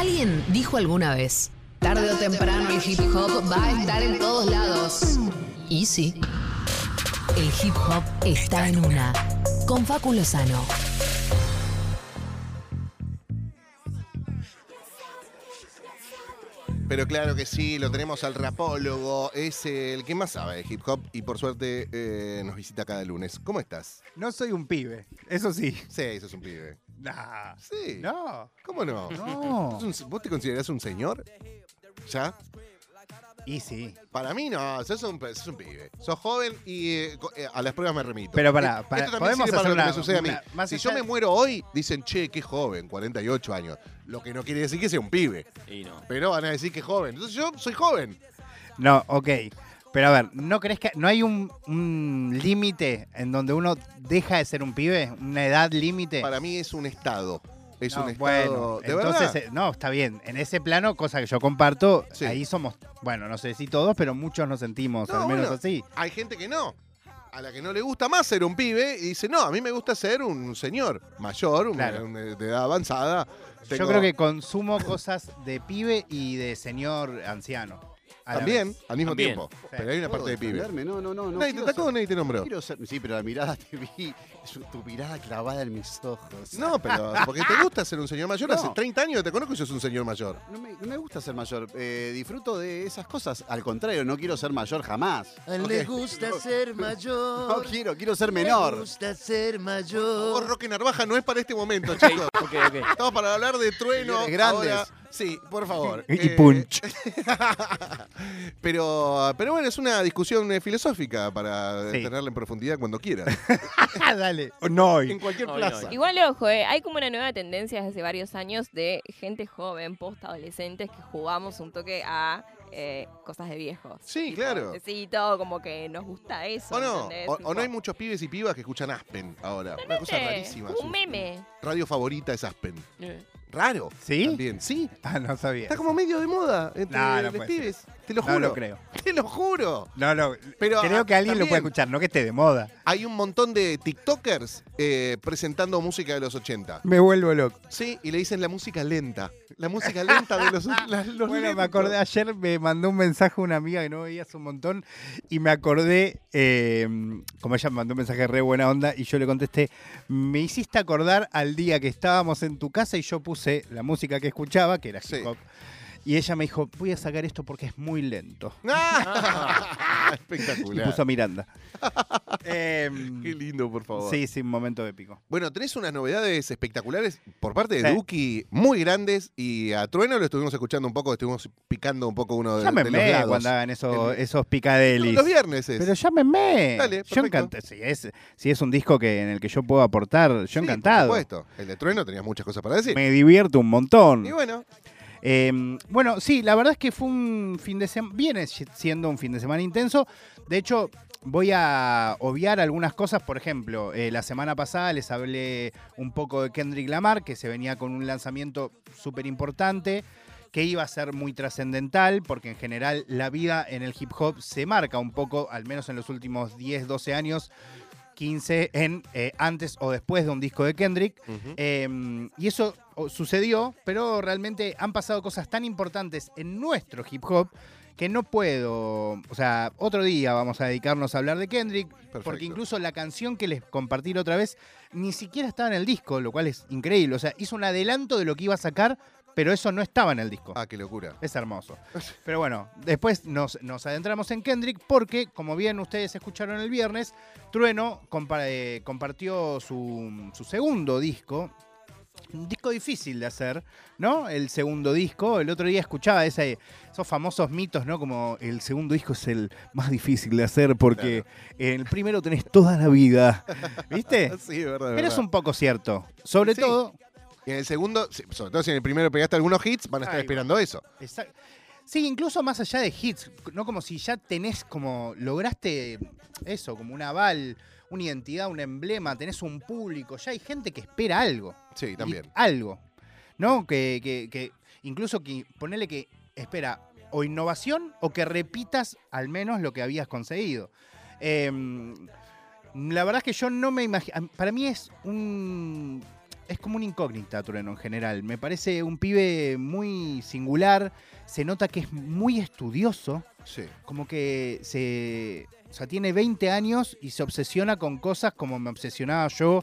Alguien dijo alguna vez, tarde o temprano el hip hop va a estar en todos lados. Y sí, el hip hop está en una. Con Facu Lozano. Pero claro que sí, lo tenemos al rapólogo, es el que más sabe de hip hop y por suerte eh, nos visita cada lunes. ¿Cómo estás? No soy un pibe, eso sí. Sí, eso es un pibe. Nah. Sí. No. ¿Cómo no? No. ¿Sos un- ¿Vos te considerás un señor? ¿Ya? Y sí. Para mí no, sos un, sos un pibe. Sos joven y eh, co- eh, a las pruebas me remito. Pero pará, Eh, pará, Esto también podemos sirve para hacer lo que una- me sucede a mí. una- más si allá yo me muero hoy, dicen, che, qué joven, 48 años. Lo que no quiere decir que sea un pibe. Y no. Pero van a decir que es joven. Entonces yo soy joven. No, ok. Pero a ver, ¿no crees que no hay un, un límite en donde uno deja de ser un pibe? ¿Una edad límite? Para mí es un estado. Es No, un estado. bueno, ¿De entonces, verdad? eh, no, está bien. En ese plano, cosa que yo comparto, Sí. ahí somos, bueno, no sé si todos, pero muchos nos sentimos No, al menos bueno, así. Hay gente que no. A la que no le gusta más ser un pibe y dice, no, a mí me gusta ser un señor mayor, Claro. un- de edad avanzada. Yo creo que consumo cosas de pibe y de señor anciano. También, al mismo También. tiempo. Pero hay una ¿Puedo parte de pibe. No, no, no. no Nadie te atacó, ser- nadie te nombró. no quiero ser- sí, pero la mirada te vi. su- Tu mirada clavada en mis ojos. No, pero porque te gusta ser un señor mayor. No. Hace 30 años que te conozco y sos un señor mayor. No me, no me gusta ser mayor. Eh, disfruto de esas cosas. Al contrario, no quiero ser mayor jamás. A él le gusta ser No mayor. quiero, quiero ser Le menor. gusta ser mayor. Roque Narvaja, no es para este momento, chicos. Ok, ok. Estamos para hablar de trueno. Grandes. ahora. Sí, por favor. Y Eh, punch. pero, pero bueno, es una discusión eh, filosófica para Sí. tenerla en profundidad cuando quieras. Dale. No, en cualquier plaza. ay. Igual, ojo, eh, hay como una nueva tendencia desde hace varios años de gente joven, post-adolescentes, que jugamos un toque a eh, cosas de viejos. Sí, Tipo, claro. Sí, todo como que nos gusta eso. ¿O no? ¿entendés? O, no hay muchos pibes y pibas que escuchan Aspen ahora. Una cosa eh, rarísima. Un meme. Radio favorita es Aspen. Eh, Raro. ¿Sí? También. Sí. Ah, no sabía. Está como medio de moda entre No, no los puede pibes. Te lo No juro. lo creo. Te lo juro. No, no. Pero, creo ah, que alguien lo puede escuchar, no que esté de moda. Hay un montón de TikTokers eh, presentando música de los 80. Me vuelvo loco. Sí, y le dicen la música lenta. La música lenta de los, la- los Bueno, me acordé, ayer me mandó un mensaje una amiga que no veía hace un montón y me acordé, eh, como ella me mandó un mensaje re buena onda y yo le contesté, me hiciste acordar al día que estábamos en tu casa y yo puse la música que escuchaba, que era hip hop, y ella me dijo, voy a sacar esto porque es muy lento. ¡Ah! Y Espectacular. puso a Miranda. Em, Qué lindo, por favor. sí, sí, un momento épico. Bueno, tenés unas novedades espectaculares por parte de Sí. Duki, muy grandes, y a Trueno lo estuvimos escuchando un poco, estuvimos picando un poco uno de, de los lados. cuando hagan esos, En- esos picadelis. Los viernes es. Pero llámenme. Dale, yo encantado. Si es, si es un disco que, en el que yo puedo aportar, yo Sí, encantado. Por supuesto. El de Trueno tenías muchas cosas para decir. Me divierto un montón. Y bueno, Eh, bueno, sí, la verdad es que fue un fin de semana, viene si- siendo un fin de semana intenso. De hecho, voy a obviar algunas cosas. Por ejemplo, eh, la semana pasada les hablé un poco de Kendrick Lamar, que se venía con un lanzamiento súper importante que iba a ser muy trascendental, porque en general la vida en el hip hop se marca un poco, al menos en los últimos 10, 12 años, 15, en eh, antes o después de un disco de Kendrick. Eh, y eso sucedió, pero realmente han pasado cosas tan importantes en nuestro hip hop que no puedo, o sea, otro día vamos a dedicarnos a hablar de Kendrick, Perfecto. porque incluso la canción que les compartí la otra vez ni siquiera estaba en el disco, lo cual es increíble, o sea, hizo un adelanto de lo que iba a sacar, pero eso no estaba en el disco. Ah, qué locura. Es hermoso. Pero bueno, después nos, nos adentramos en Kendrick porque, como bien ustedes escucharon el viernes, Trueno compa- eh, compartió su, su segundo disco. Un disco difícil de hacer, ¿no? El segundo disco. El otro día escuchaba ese, esos famosos mitos, ¿no? Como el segundo disco es el más difícil de hacer porque en el primero tenés toda la vida. ¿Viste? Sí, verdad. Pero es un poco cierto. Sobre Sí. todo, Y en el segundo, sobre todo si en el primero pegaste algunos hits, van a estar esperando eso. Exacto. Sí, incluso más allá de hits, no como si ya tenés como, lograste eso, como un aval, una identidad, un emblema, tenés un público, ya hay gente que espera algo. Sí, también. Y- Algo. ¿No? Que, que, que incluso que ponerle que espera o innovación o que repitas al menos lo que habías conseguido. Em, la verdad es que yo no me imagino. Para mí es un. Es como una incógnita Trueno en general. Me parece un pibe muy singular, se nota que es muy estudioso, Sí. como que se... O sea, tiene 20 años y se obsesiona con cosas como me obsesionaba yo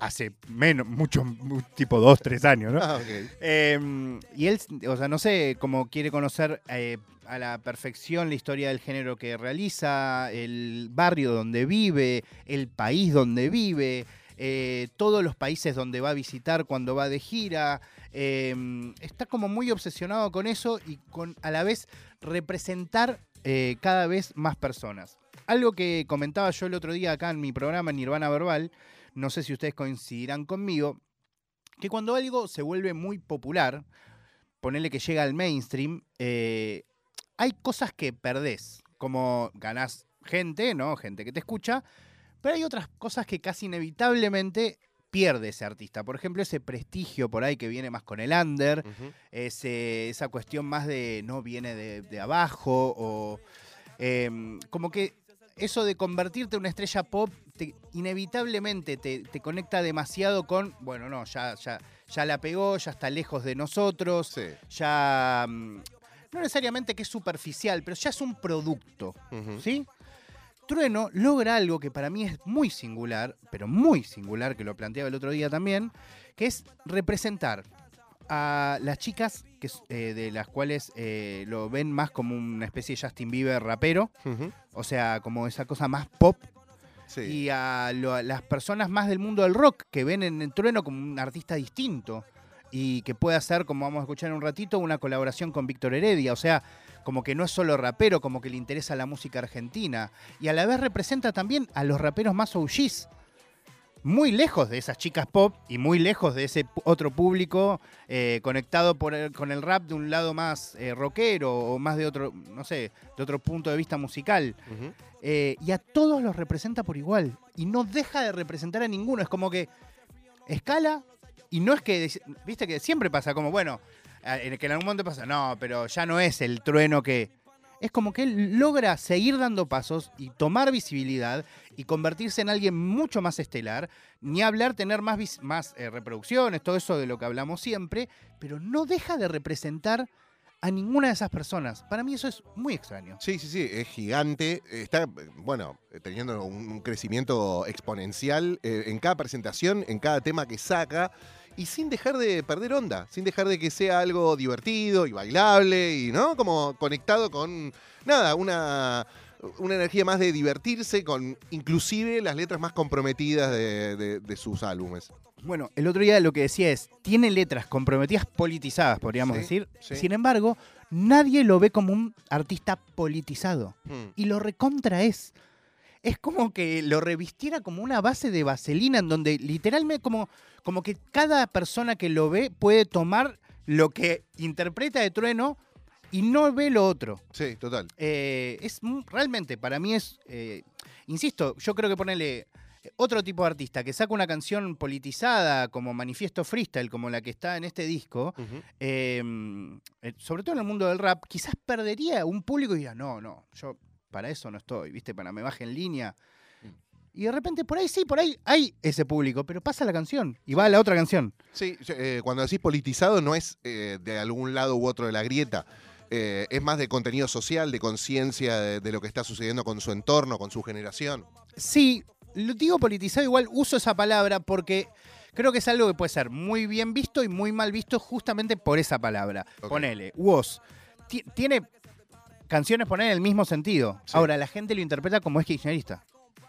hace menos, mucho, mu- tipo 2, 3 años, ¿no? Ah. Eh, y él, o sea, no sé, cómo quiere conocer eh, a la perfección la historia del género que realiza, el barrio donde vive, el país donde vive, eh, todos los países donde va a visitar cuando va de gira. Eh, está como muy obsesionado con eso y con a la vez representar eh, cada vez más personas. Algo que comentaba yo el otro día acá en mi programa Nirvana Verbal, no sé si ustedes coincidirán conmigo, que cuando algo se vuelve muy popular, ponele que llega al mainstream, eh, hay cosas que perdés, como ganás gente, ¿no? Gente que te escucha, pero hay otras cosas que casi inevitablemente pierde ese artista. Por ejemplo, ese prestigio por ahí que viene más con el under, ese- esa cuestión más de no viene de, de abajo o em, como que eso de convertirte en una estrella pop te- inevitablemente te, te conecta demasiado con, bueno, no, ya, ya, ya la pegó, ya está lejos de nosotros, Sí. ya mm, no necesariamente que es superficial, pero ya es un producto. ¿sí? Trueno logra algo que para mí es muy singular, pero muy singular, que lo planteaba el otro día también, que es representar a las chicas que, eh, de las cuales eh, lo ven más como una especie de Justin Bieber rapero, o sea, como esa cosa más pop, Sí. y a, lo- a las personas más del mundo del rock que ven en el Trueno como un artista distinto y que puede hacer, como vamos a escuchar en un ratito, una colaboración con Víctor Heredia, o sea, como que no es solo rapero, como que le interesa la música argentina y a la vez representa también a los raperos más OGs. Muy lejos de esas chicas pop y muy lejos de ese otro público eh, conectado por el- con el rap de un lado más eh, rockero o más de otro, no sé, de otro punto de vista musical. Eh, y a todos los representa por igual. Y no deja de representar a ninguno. Es como que escala y no es que, viste que siempre pasa como, bueno, a- en que en algún momento pasa, no, pero ya no es el trueno que... Es como que él logra seguir dando pasos y tomar visibilidad y convertirse en alguien mucho más estelar, ni hablar, tener más, más eh, reproducciones, todo eso de lo que hablamos siempre, pero no deja de representar a ninguna de esas personas. Para mí eso es muy extraño. Sí, sí, sí, es gigante. Está, bueno, teniendo un un crecimiento exponencial eh, en cada presentación, en cada tema que saca, y sin dejar de perder onda, sin dejar de que sea algo divertido y bailable, y ¿no? Como conectado con, nada, una, una energía más de divertirse con inclusive las letras más comprometidas de, de- de sus álbumes. Bueno, el otro día lo que decía es, tiene letras comprometidas politizadas, podríamos Sí, decir. sí. Sin embargo, nadie lo ve como un artista politizado. Hmm. Y lo recontra es. Es como que lo revistiera como una base de vaselina en donde literalmente como, como que cada persona que lo ve puede tomar lo que interpreta de trueno y no ve lo otro. Sí, total. Eh, es realmente, para mí es, eh, insisto, yo creo que ponerle otro tipo de artista que saca una canción politizada como manifiesto freestyle, como la que está en este disco, eh, eh, sobre todo en el mundo del rap, quizás perdería un público y diría, no, no, yo para eso no estoy, ¿viste? Para me baje en línea. Y de repente por ahí sí, por ahí hay ese público, pero pasa la canción y va a la otra canción. Sí, eh, cuando decís politizado no es eh, de algún lado u otro de la grieta. eh, es más de contenido social, de conciencia de, de lo que está sucediendo con su entorno, con su generación. Sí, lo digo politizado, igual uso esa palabra porque creo que es algo que puede ser muy bien visto y muy mal visto justamente por esa palabra. Ponele, ti- Tiene canciones, poner en el mismo sentido. Sí. Ahora, la gente lo interpreta como es kirchnerista.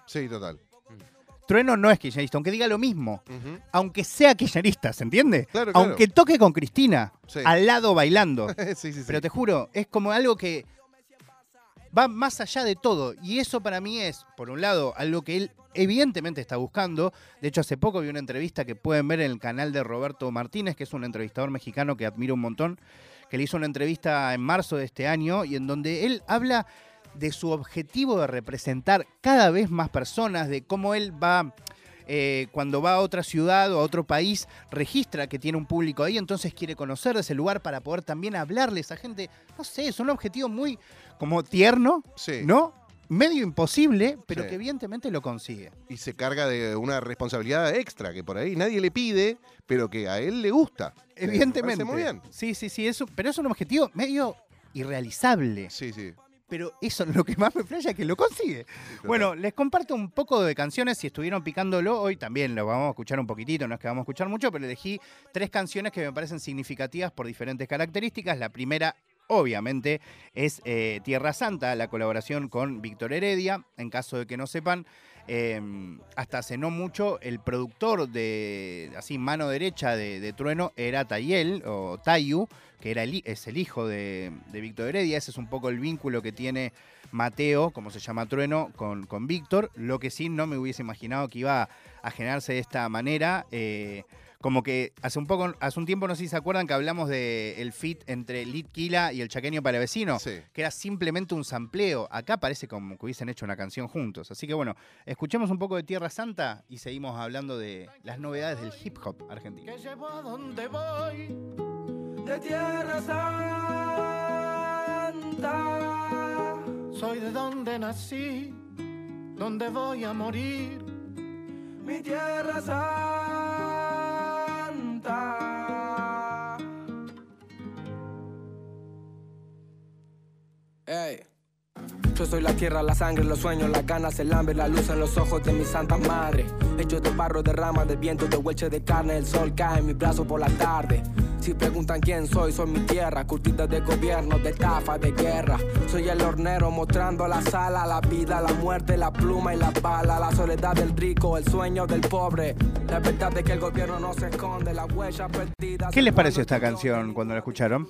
Sí, total. Trueno no es kirchnerista, aunque diga lo mismo. Aunque sea kirchnerista, ¿se entiende? Claro, claro. Aunque toque con Cristina, Sí. al lado bailando. sí, sí, sí. Pero te juro, es como algo que va más allá de todo. Y eso para mí es, por un lado, algo que él evidentemente está buscando. De hecho, hace poco vi una entrevista que pueden ver en el canal de Roberto Martínez, que es un entrevistador mexicano que admiro un montón, que le hizo una entrevista en marzo de este año y en donde él habla de su objetivo de representar cada vez más personas, de cómo él va... eh, cuando va a otra ciudad o a otro país, registra que tiene un público ahí, entonces quiere conocer ese lugar para poder también hablarle a esa gente. No sé, es un objetivo muy como tierno, Sí. ¿no? medio imposible, pero Sí. que evidentemente lo consigue. Y se carga de una responsabilidad extra que por ahí nadie le pide, pero que a él le gusta. Me Evidentemente. muy bien. Sí, sí, sí, eso, pero es un objetivo medio irrealizable. Sí, sí. Pero eso es lo que más me playa que lo consigue. Bueno, les comparto un poco de canciones. Si estuvieron picándolo, hoy también lo vamos a escuchar un poquitito, no es que vamos a escuchar mucho, pero elegí tres canciones que me parecen significativas por diferentes características. La primera, obviamente, es eh, Tierra Santa, la colaboración con Víctor Heredia. En caso de que no sepan, eh, hasta hace no mucho, el productor de, así, mano derecha de, Trueno era Tayel, o Tayu, que era el, es el hijo de, de Víctor Heredia. Ese es un poco el vínculo que tiene Mateo, como se llama Trueno, con, con Víctor. Lo que sí no me hubiese imaginado que iba a generarse de esta manera. eh, como que hace un poco, hace un tiempo, no sé si se acuerdan que hablamos del el fit entre Litquila y el chaqueño para vecino, Sí. que era simplemente un sampleo. Acá parece como que hubiesen hecho una canción juntos. Así que bueno, escuchemos un poco de Tierra Santa y seguimos hablando de las novedades del hip hop argentino. Que llevo a donde voy de tierra santa. Soy de donde nací, donde voy a morir. Mi tierra santa. Yo soy la tierra, la sangre, los sueños, las ganas, el hambre, la luz en los ojos de mi santa madre. Hecho de barro, de rama, de viento, de hueche de carne, el sol cae en mi brazo por la tarde. Si preguntan quién soy, soy mi tierra, curtida de gobierno, de estafa, de guerra. Soy el hornero mostrando la sala, la vida, la muerte, la pluma y la bala, la soledad del rico, el sueño del pobre. La verdad es que el gobierno no se esconde, la huella perdida. ¿Qué les pareció esta canción cuando la escucharon?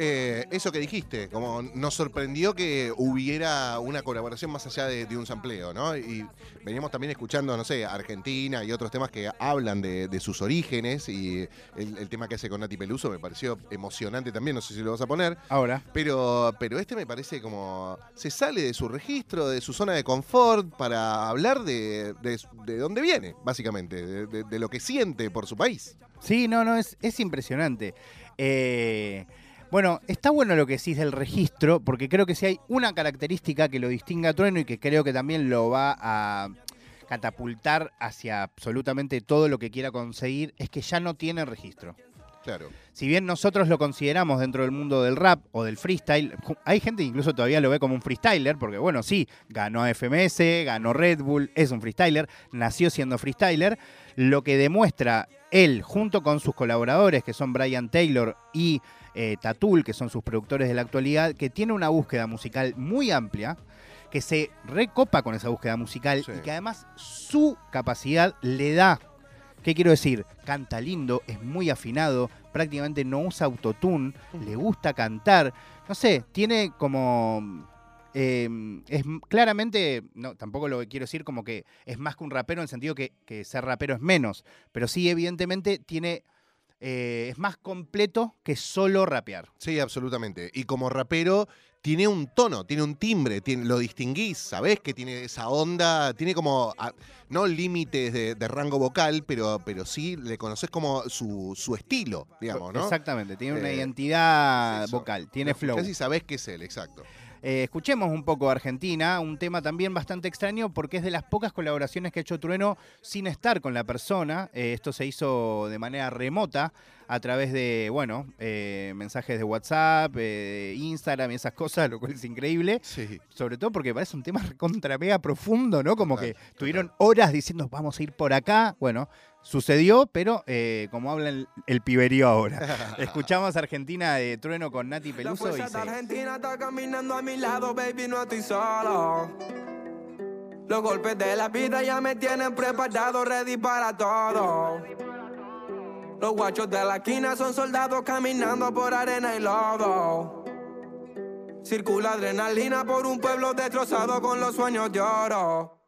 Eh, eso que dijiste, como nos sorprendió que hubiera una colaboración más allá de, de un sampleo, ¿no? Y veníamos también escuchando, no sé, Argentina y otros temas que hablan de, de sus orígenes y el, el tema que hace con Nati Peluso me pareció emocionante también, no sé si lo vas a poner, Ahora. pero, pero este me parece como se sale de su registro, de su zona de confort para hablar de, de, de dónde viene, básicamente, de lo que siente por su país. Sí, no, no, es, es impresionante. Eh, bueno, está bueno lo que decís del registro, porque creo que si hay una característica que lo distinga a Trueno y que creo que también lo va a catapultar hacia absolutamente todo lo que quiera conseguir, es que ya no tiene registro. Claro. Si bien nosotros lo consideramos dentro del mundo del rap o del freestyle, hay gente que incluso todavía lo ve como un freestyler, porque bueno, sí, ganó a FMS, ganó Red Bull, es un freestyler, nació siendo freestyler. Lo que demuestra él, junto con sus colaboradores, que son Brian Taylor y eh, Tatul, que son sus productores de la actualidad, que tiene una búsqueda musical muy amplia, que se recopa con esa búsqueda musical Sí. y que además su capacidad le da ¿Qué quiero decir? Canta lindo, es muy afinado, prácticamente no usa autotune, le gusta cantar. No sé, tiene como. eh, es claramente, no, tampoco lo quiero decir como que es más que un rapero en el sentido que, que ser rapero es menos, pero sí, evidentemente, tiene. Eh, es más completo que solo rapear. Sí, absolutamente. Y como rapero tiene un tono, tiene un timbre, tiene, lo distinguís, sabés que tiene esa onda, tiene como, no límites de, de rango vocal, pero, pero sí le conoces como su, su estilo, digamos, ¿no? Exactamente, tiene una Eh, identidad eso. vocal, tiene Lo flow. y sabés que es él, exacto. Eh, escuchemos un poco Argentina, un tema también bastante extraño porque es de las pocas colaboraciones que ha hecho Trueno sin estar con la persona. Eh, esto se hizo de manera remota a través de, bueno, eh, mensajes de WhatsApp, eh, Instagram y esas cosas, lo cual es increíble. Sí. Sobre todo porque parece un tema contra mega profundo, ¿no? Como Total, que tuvieron horas diciendo, vamos a ir por acá. Bueno, sucedió, pero eh, como habla el, el piberío ahora. Escuchamos Argentina de Trueno con Nati La Peluso y fuerza de se... Argentina está caminando a mi lado, baby, no estoy solo. Los golpes de la vida ya me tienen preparado, ready para todo. Los guachos de la esquina son soldados caminando por arena y lodo. Circula adrenalina por un pueblo destrozado con los sueños de oro.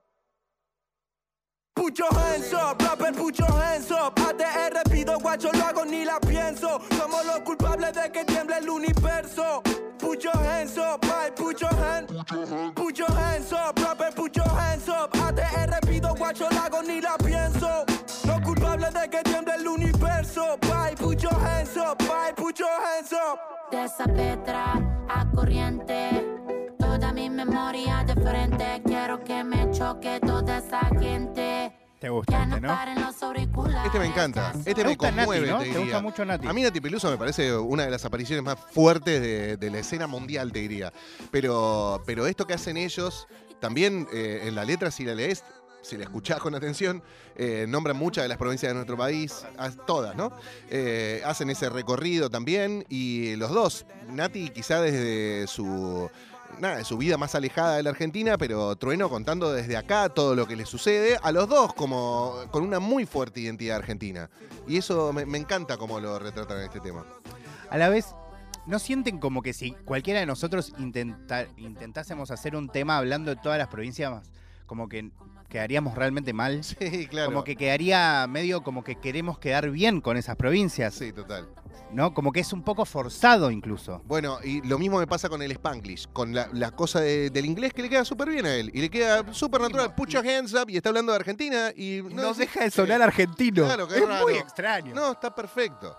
Put your hands up, rapper, put your hands up. ATR pido guacho, lo hago ni la pienso. Somos los culpables de que tiemble el universo. Put your hands up, ay, put your hands. Put your hands up, rapper, put your hands up. ATR pido guacho, lo hago ni la pienso. De que tiemble el universo. Bye, put your hands up, bye, put your hands up. De esa petra a corriente, toda mi memoria de frente. Quiero que me choque toda esa gente. Te gusta Que este, no ¿no? paren los auriculares. Este me encanta. Este Te me gusta Nati, conmueve, ¿no? te Te diría. gusta mucho Nati. A mí Nati Peluso me parece una de las apariciones más fuertes de, de la escena mundial, te diría. Pero, pero esto que hacen ellos, también eh, en la letra, si la lees, si la escuchás con atención, eh, nombran muchas de las provincias de nuestro país, todas, ¿no? Eh, hacen ese recorrido también y los dos, Nati quizá desde su... Nada, su vida más alejada de la Argentina, pero Trueno contando desde acá todo lo que le sucede, a los dos como con una muy fuerte identidad argentina. Y eso me, me encanta cómo lo retratan en este tema. A la vez, ¿no sienten como que si cualquiera de nosotros intenta- intentásemos hacer un tema hablando de todas las provincias, como que quedaríamos realmente mal? Sí, claro. Como que quedaría medio como que queremos quedar bien con esas provincias, Sí, total. ¿no? Como que es un poco forzado incluso. Bueno, y lo mismo me pasa con el Spanglish, con la, la cosa de- del inglés que le queda súper bien a él. Y le queda súper natural. Put your hands up y está hablando de Argentina y No, es- deja de sonar argentino. Claro, qué es raro. muy extraño. No, está perfecto.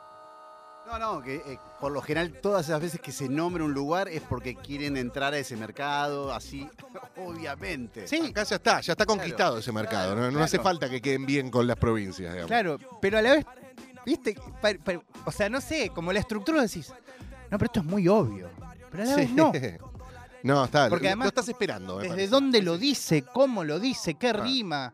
No, no, que eh, por lo general todas esas veces que se nombra un lugar es porque quieren entrar a ese mercado, así, obviamente. Sí, Acá ya está, ya está conquistado ese mercado. no, no claro. hace falta que queden bien con las provincias, digamos. claro, pero a la vez, viste, Pa- pa- o sea, no sé, como la estructura decís, no, pero esto es muy obvio. Pero a la vez Sí. no. No, está. Porque lo- además, lo estás esperando. me Desde parece. dónde lo dice, cómo lo dice, qué Ah. rima.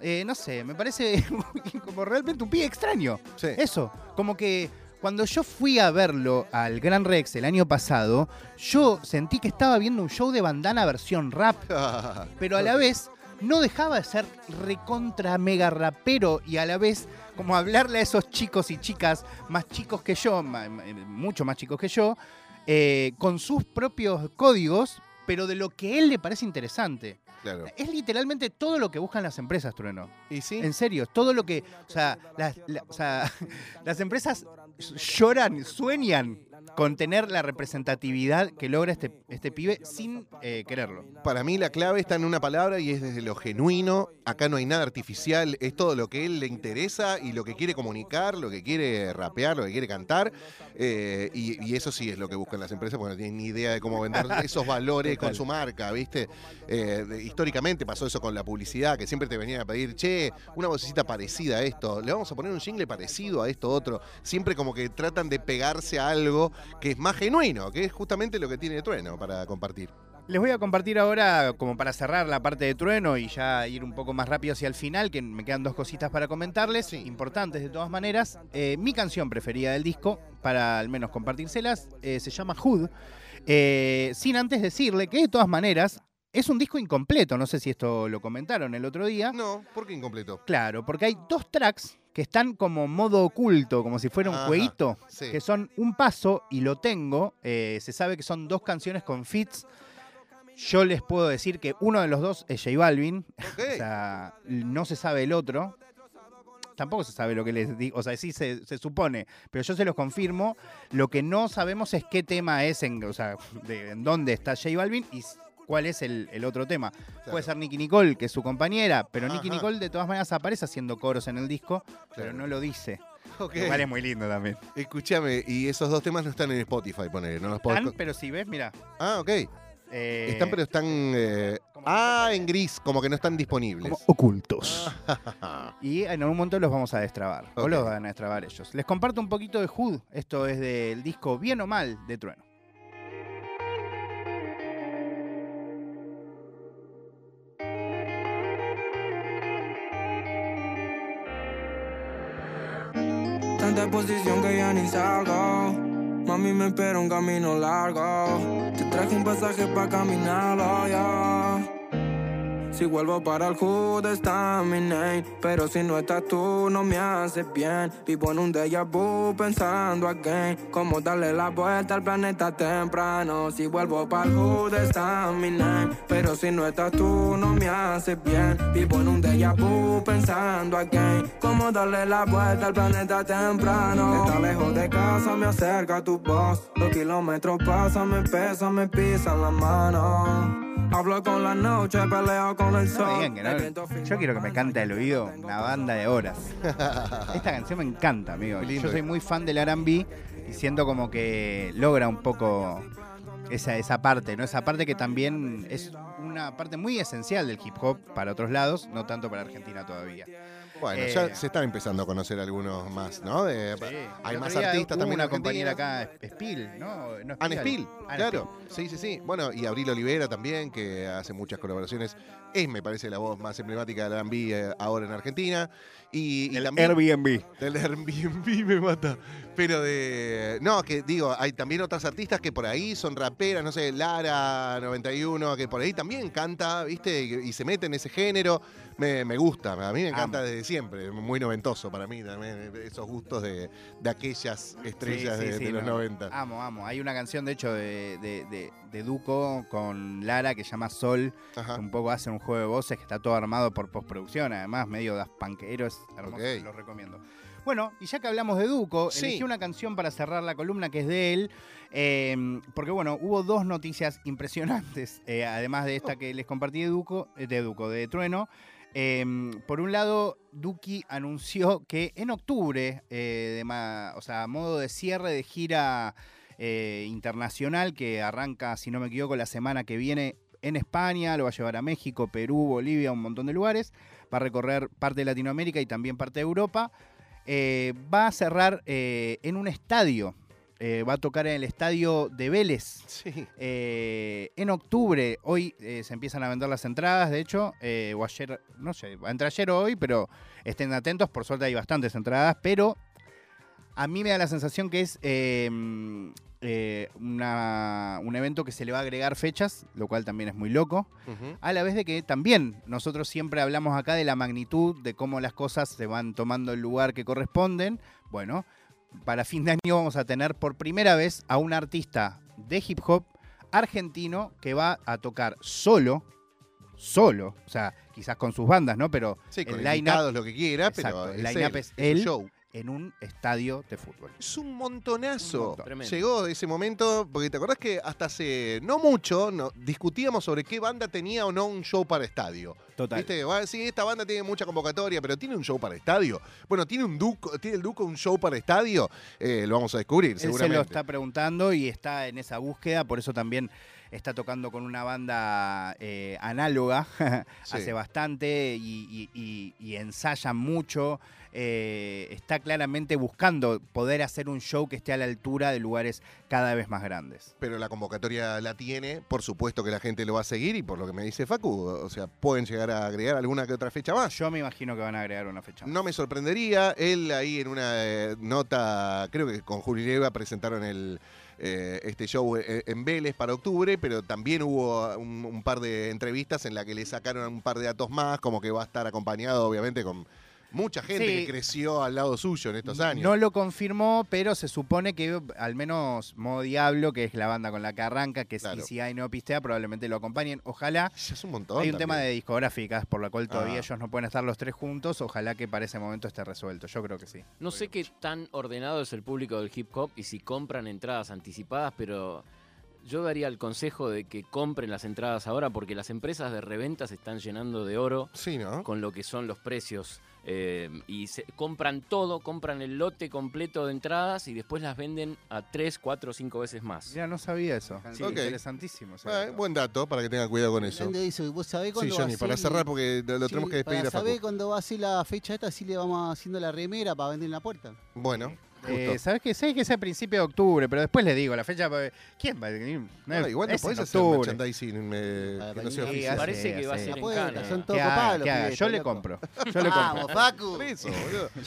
Eh, no sé, me parece como realmente un pie extraño. Sí. Eso, como que cuando yo fui a verlo al Gran Rex el año pasado, yo sentí que estaba viendo un show de bandana versión rap, pero a la vez no dejaba de ser recontra mega rapero y a la vez como hablarle a esos chicos y chicas más chicos que yo, ma- mucho más chicos que yo, eh, con sus propios códigos, pero de lo que él le parece interesante. Claro. Es literalmente todo lo que buscan las empresas, Trueno. Y sí. En serio, todo lo que. O sea, las, la- o sea, las empresas lloran, sueñan con tener la representatividad que logra este, este pibe sin eh, quererlo. Para mí la clave está en una palabra y es desde lo genuino. Acá no hay nada artificial, es todo lo que él le interesa y lo que quiere comunicar, lo que quiere rapear, lo que quiere cantar. Eh, y, y eso sí es lo que buscan las empresas porque no tienen ni idea de cómo vender esos valores con su marca, ¿viste? Eh, históricamente pasó eso con la publicidad, que siempre te venían a pedir, che, una vocecita parecida a esto, le vamos a poner un jingle parecido a esto otro. Siempre como que tratan de pegarse a algo que es más genuino, que es justamente lo que tiene Trueno para compartir. Les voy a compartir ahora, como para cerrar la parte de trueno y ya ir un poco más rápido hacia el final, que me quedan dos cositas para comentarles, importantes de todas maneras. Eh, mi canción preferida del disco, para al menos compartírselas, eh, se llama Hood. Eh, sin antes decirle que de todas maneras es un disco incompleto, no sé si esto lo comentaron el otro día. No, ¿por qué incompleto? Claro, porque hay dos tracks que están como modo oculto, como si fuera un Ajá, jueguito, sí. que son Un Paso y Lo Tengo. Eh, se sabe que son dos canciones con fits. Yo les puedo decir que uno de los dos es J Balvin, Ok. o sea, no se sabe el otro. Tampoco se sabe lo que les digo, o sea, sí se, se supone, pero yo se los confirmo. Lo que no sabemos es qué tema es, en, o sea, de, en dónde está J Balvin y cuál es el, el otro tema. Puede ser Nicky Nicole, que es su compañera, pero Nicky Ajá. Nicole de todas maneras aparece haciendo coros en el disco, pero no lo dice. Ok. Lo cual es muy lindo también. Escúchame, y esos dos temas no están en Spotify, ponele, no los puedo... Están, pero si ves, mira. Ah, ok. eh, Están, pero están... eh, Ah, en gris, como que no están disponibles. como ocultos. Y en algún momento los vamos a destrabar. O Ok. los van a destrabar ellos. Les comparto un poquito de Hood. Esto es del disco Bien o Mal de Trueno. Tanta exposición que ya ni salgo. Mami me espera un camino largo. Te traje un pasaje para caminarlo ya. Si vuelvo para el hood está mi name. Pero si no estás tú no me haces bien. Vivo en un déjà vu pensando again. Cómo darle la vuelta al planeta temprano. Si vuelvo para el hood está mi name. Pero si no estás tú no me haces bien. Vivo en un déjà vu pensando again. Cómo darle la vuelta al planeta temprano. Estar lejos de casa me acerca tu voz. Los kilómetros pasan, me pesan, me pisan la mano Hablo con la noche, peleo con el sol. digan que no. Firma Yo quiero que me cante al oído una banda de horas. Esta canción me encanta, amigo. Yo soy muy fan del R&B y siento como que logra un poco esa, esa parte, ¿no? Esa parte que también es una parte muy esencial del hip hop para otros lados, no tanto para Argentina todavía. Bueno, Eh, ya se están empezando a conocer algunos más, ¿no? De- Sí. hay más artistas también. una compañera acá, Spiel, ¿no? no Anne Spiel, Spiel, Anne claro. Sí, sí, sí. Bueno, y Abril Olivera también, que hace muchas colaboraciones. Es, me parece, la voz más emblemática del R&B eh, ahora en Argentina. Y, y El también... Airbnb. Del Airbnb me mata. Pero de. No, que digo, hay también otras artistas que por ahí son raperas, no sé, Lara 91, que por ahí también canta, ¿viste? Y, y se mete en ese género. Me, me gusta, a mí me encanta Amo. desde siempre. Muy noventoso para mí también, esos gustos de, de aquellas estrellas Sí, sí, de, sí, de los no. 90. Amo, amo. Hay una canción, de hecho, de, de- de- de Duco con Lara que se llama Sol. Ajá. que un poco hace un juego de voces que está todo armado por postproducción, además, medio das panquero, es hermoso, Ok. lo recomiendo. Bueno, y ya que hablamos de Duco, Sí. elegí una canción para cerrar la columna que es de él, eh, porque bueno, hubo dos noticias impresionantes, eh, además de esta que les compartí de Duco, eh, de Duco, de Trueno. Eh, por un lado, Duki anunció que en octubre, eh, o sea, a modo de cierre de gira eh, internacional que arranca, si no me equivoco, la semana que viene en España, lo va a llevar a México, Perú, Bolivia, un montón de lugares, va a recorrer parte de Latinoamérica y también parte de Europa, eh, va a cerrar en un estadio, eh, va a tocar en el estadio de Vélez. Sí. Eh, en octubre, hoy eh, se empiezan a vender las entradas, de hecho, o ayer, no sé, entre ayer o hoy, pero estén atentos, por suerte hay bastantes entradas, pero a mí me da la sensación que es eh, una- un evento que se le va a agregar fechas, lo cual también es muy loco, a la vez de que también nosotros siempre hablamos acá de la magnitud, de cómo las cosas se van tomando el lugar que corresponden. Bueno, para fin de año vamos a tener por primera vez a un artista de hip hop argentino que va a tocar solo, solo, o sea, quizás con sus bandas, ¿no? Pero Sí, con el invitados, lo que quiera, pero el line-up es él. show. En un estadio de fútbol. Es un montonazo. Un montón. Llegó ese momento, porque te acordás que hasta hace no mucho no, discutíamos sobre qué banda tenía o no un show para estadio. Total. ¿Viste? Sí, esta banda tiene mucha convocatoria, pero tiene un show para estadio. Bueno, ¿tiene un Duco, ¿tiene el Duco un show para estadio? Eh, lo vamos a descubrir, Él se seguramente. lo está preguntando y está en esa búsqueda, por eso también está tocando con una banda eh, análoga Sí. hace bastante y, y- y- y ensayan mucho. Eh, está claramente buscando poder hacer un show que esté a la altura de lugares cada vez más grandes. Pero la convocatoria la tiene, por supuesto que la gente lo va a seguir y por lo que me dice Facu, o sea, pueden llegar a agregar alguna que otra fecha más. Yo me imagino que van a agregar una fecha. más. No me sorprendería. Él ahí en una eh, nota, creo que con Juli Leva presentaron el, eh, este show eh, en Vélez para octubre, pero también hubo un, un par de entrevistas en la que le sacaron un par de datos más, como que va a estar acompañado obviamente con mucha gente Sí. que creció al lado suyo en estos años. No lo confirmó, pero se supone que al menos Modo Diablo, que es la banda con la que arranca, que Claro. si, hay no pistea, probablemente lo acompañen. Ojalá. Ya es un montón. Hay un tema de discográficas por la cual todavía Ah. ellos no pueden estar los tres juntos. Ojalá que para ese momento esté resuelto. Yo creo que sí. No sé qué tan ordenado es el público del hip hop y si compran entradas anticipadas, pero yo daría el consejo de que compren las entradas ahora porque las empresas de reventa se están llenando de oro Sí, ¿no? con lo que son los precios eh, y se, compran todo, compran el lote completo de entradas y después las venden a 3, 4, 5 veces más. Ya no sabía eso. Sí. Interesantísimo. Eh, buen dato para que tengan cuidado con eso. Eso. ¿Vos sabés Sí, Johnny, para cerrar porque lo, lo Sí, tenemos que despedir para a Facu. saber cuándo va a ser la fecha esta, así le vamos haciendo la remera para vender en la puerta. Bueno. Eh, ¿Sabes qué? Sé que es a principio de octubre, pero después les digo la fecha. ¿Quién va a venir? No, igual no podés hacer octubre. merchandising eh, Para que no sea venir. oficial. Sí, Parece que va a ser La en puerta, Cana. son pibes, Yo le compro. Yo le compro. Vamos, Facu.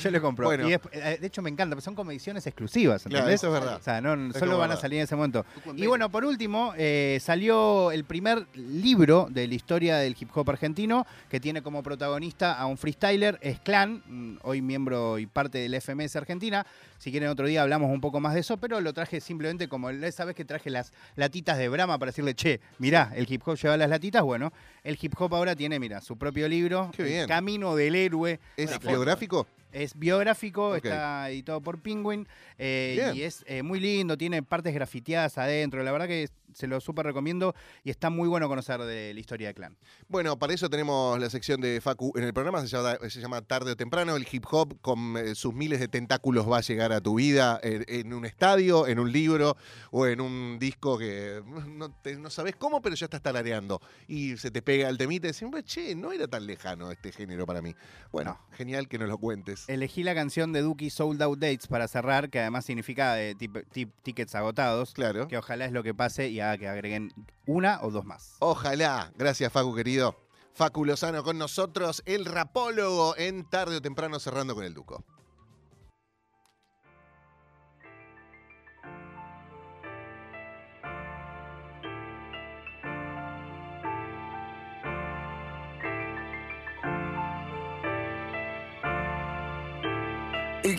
Yo le compro. Bueno. Y es- de hecho me encanta, porque son como ediciones exclusivas, eso es verdad. O sea, no, Es solo van a salir en ese momento. Y bueno, por último, eh, salió el primer libro de la historia del hip hop argentino, que tiene como protagonista a un freestyler, es Clan, hoy miembro y parte del FMS Argentina. Si quieren otro día hablamos un poco más de eso, pero lo traje simplemente como esa vez que traje las latitas de Brahma para decirle, che, mirá, el hip hop lleva las latitas. Bueno, el hip hop ahora tiene, mira, su propio libro, Qué El bien. Camino del Héroe. ¿Es biográfico? Es biográfico, está editado por Penguin eh, y es eh, muy lindo, tiene partes grafiteadas adentro. La verdad que se lo súper recomiendo y está muy bueno conocer de la historia de Clan. Bueno, para eso tenemos la sección de Facu en el programa, se llama, se llama Tarde o Temprano, el hip hop con eh, sus miles de tentáculos va a llegar a tu vida en, en un estadio, en un libro o en un disco que no, te- no sabes cómo, pero ya estás tarareando y se te pega el temita y decís, "Pues, che, no era tan lejano este género para mí. Bueno, genial que nos lo cuentes. Elegí la canción de Duki Sold Out Dates para cerrar, que además significa tip- tickets agotados. Claro. Que ojalá es lo que pase y haga que agreguen una o dos más. Ojalá. Gracias, Facu, querido. Facu Lozano con nosotros, el rapólogo en Tarde o Temprano cerrando con el Duco.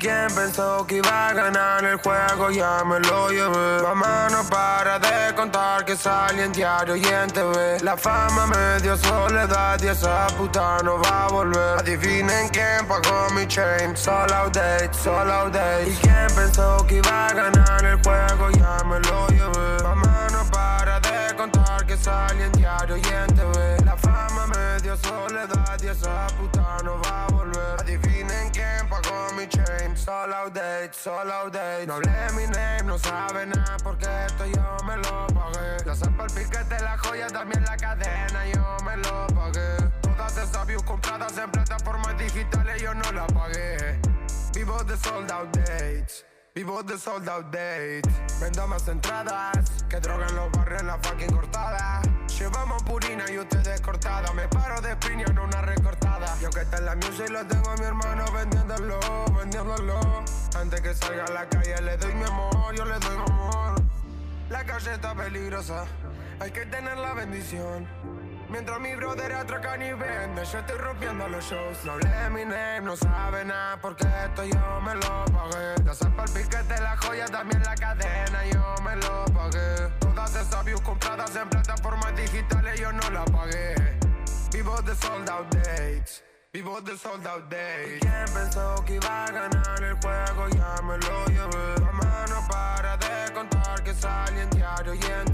¿Y quién pensó que iba a ganar el juego? Ya me lo llevé. Mamá no para de contar que sale en diario y en TV. La fama me dio soledad y esa puta no va a volver. Adivinen quién pagó mi chain. Solo date, solo date. ¿Y quién pensó que iba a ganar el juego? Ya me lo Solo. No hablé mi name, no sabe nada porque esto yo me lo pagué. La zapa, el piquete, la joya, también la cadena, yo me lo pagué. Todas esas views compradas en plataformas digitales, yo no la pagué. Vivo de sold out dates. Vivo de sold out dates. Vendo más entradas que droga en los barrios en la fucking cortada. Llevamos purina y ustedes cortada. Me paro de piña en una recortada. Yo que está en la music lo tengo a mi hermano vendiéndolo, vendiéndolo. Antes que salga a la calle le doy mi amor, yo le doy mi amor. La calle está peligrosa, hay que tener la bendición. Mientras mi brother atracan y vende, yo estoy rompiendo los shows. No hablé mi name, no sabe nada, porque esto yo me lo pagué. La zapa, el piquete, la joya, también la cadena, yo me lo pagué. Todas esas views compradas en plataformas digitales, yo no la pagué. Vivo de sold out dates. Vivo de sold out days. ¿Quién pensó que iba a ganar el juego? Ya me lo llevé. Mamá no para de contar que sale en diario y en. La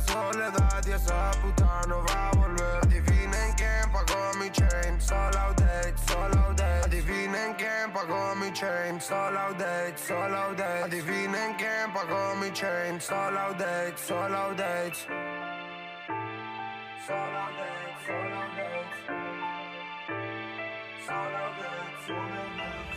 dio soledad y esa puta no va a volver. Adivinen quién pagó mi chain. Solo date, solo date. Adivinen quién pagó mi chain. Solo date, solo date. Adivinen quién pagó mi chain. Solo date, solo date. Solo date, solo date. Solo date, solo out